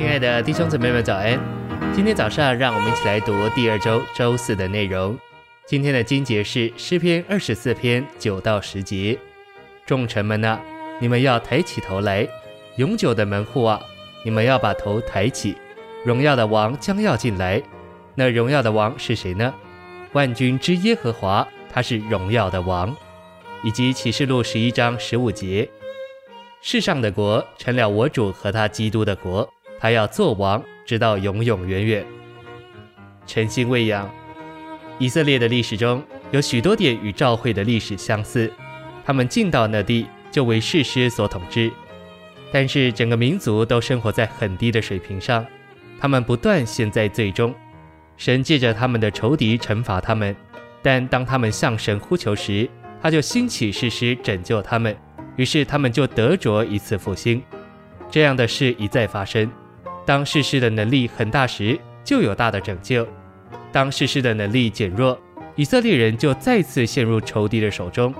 亲爱的弟兄姊妹们，早安！今天早上，让我们一起来读第二周周四的内容。今天的经节是诗篇二十四篇九到十节。众臣们啊，你们要抬起头来；永久的门户啊，你们要把头抬起。荣耀的王将要进来。那荣耀的王是谁呢？万军之耶和华，他是荣耀的王。以及启示录十一章十五节。世上的国成了我主和他基督的国，他要做王，直到永永远远。诚心喂养，以色列的历史中有许多点与召会的历史相似。他们进到那地就为世师所统治，但是整个民族都生活在很低的水平上，他们不断陷在罪中。神借着他们的仇敌惩罚他们，但当他们向神呼求时，他就兴起誓师拯救他们。于是他们就得着一次复兴，这样的事一再发生。当世事的能力很大时，就有大的拯救；当世事的能力减弱，以色列人就再次陷入仇敌的手中。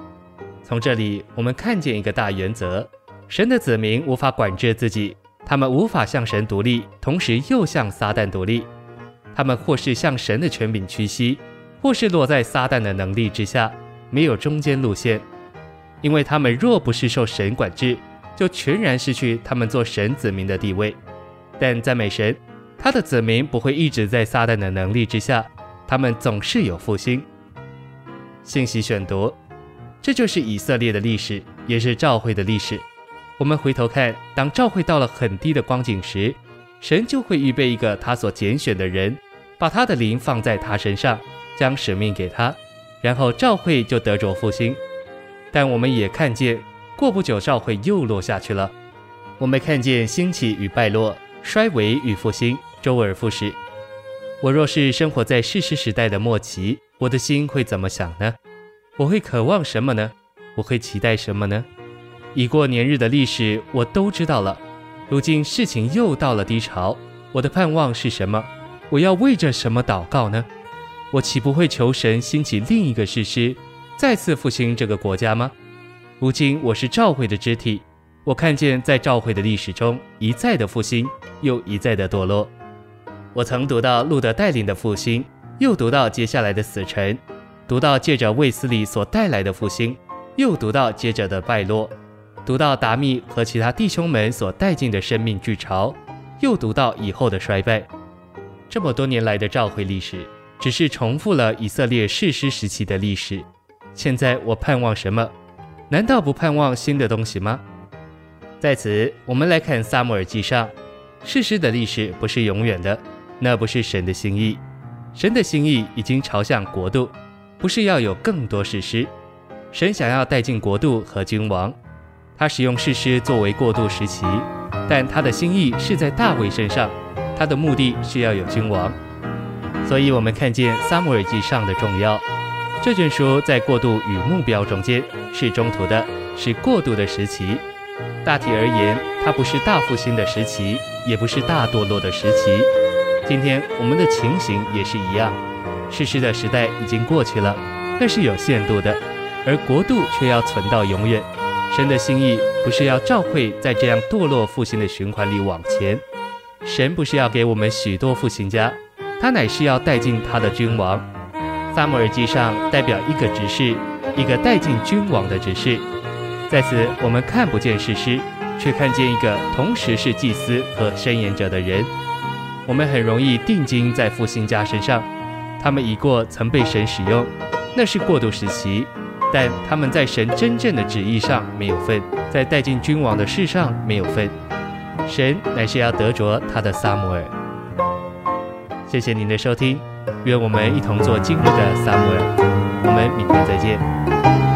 从这里我们看见一个大原则：神的子民无法管制自己，他们无法向神独立，同时又向撒旦独立。他们或是向神的权柄屈膝，或是落在撒旦的能力之下，没有中间路线。因为他们若不是受神管制，就全然失去他们做神子民的地位。但赞美神，他的子民不会一直在撒旦的能力之下，他们总是有复兴。信息选读，这就是以色列的历史，也是教会的历史。我们回头看，当教会到了很低的光景时，神就会预备一个他所拣选的人，把他的灵放在他身上，将使命给他，然后教会就得着复兴。但我们也看见，过不久教会又落下去了。我们看见兴起与败落，衰微与复兴，周而复始。我若是生活在世师时代的末期，我的心会怎么想呢？我会渴望什么呢？我会期待什么呢？已过年日的历史我都知道了。如今事情又到了低潮，我的盼望是什么？我要为着什么祷告呢？我岂不会求神兴起另一个士师？再次复兴这个国家吗？如今我是教会的肢体，我看见在教会的历史中一再的复兴，又一再的堕落。我曾读到路德带领的复兴，又读到接下来的死沉，读到借着卫斯理所带来的复兴，又读到接着的败落，读到达密和其他弟兄们所带进的生命巨潮，又读到以后的衰败。这么多年来的召会历史，只是重复了以色列士师时期的历史。现在我盼望什么？难道不盼望新的东西吗？在此，我们来看撒母耳记上，士师的历史不是永远的，那不是神的心意。神的心意已经朝向国度，不是要有更多士师。神想要带进国度和君王，他使用士师作为过渡时期，但他的心意是在大卫身上，他的目的是要有君王。所以，我们看见撒母耳记上的重要。这卷书在过渡与目标中间是中途的，是过渡的时期。大体而言，它不是大复兴的时期，也不是大堕落的时期。今天我们的情形也是一样，世事的时代已经过去了，那是有限度的，而国度却要存到永远。神的心意不是要照会在这样堕落复兴的循环里往前，神不是要给我们许多复兴家，他乃是要带进他的君王。撒母耳记上代表一个执事，一个带进君王的执事。在此，我们看不见事师，却看见一个同时是祭司和申言者的人。我们很容易定睛在复兴家身上，他们已过曾被神使用，那是过渡时期，但他们在神真正的旨意上没有份，在带进君王的事上没有份。神乃是要得着他的撒母耳。谢谢您的收听。愿我们一同做今日的撒母耳，我们明天再见。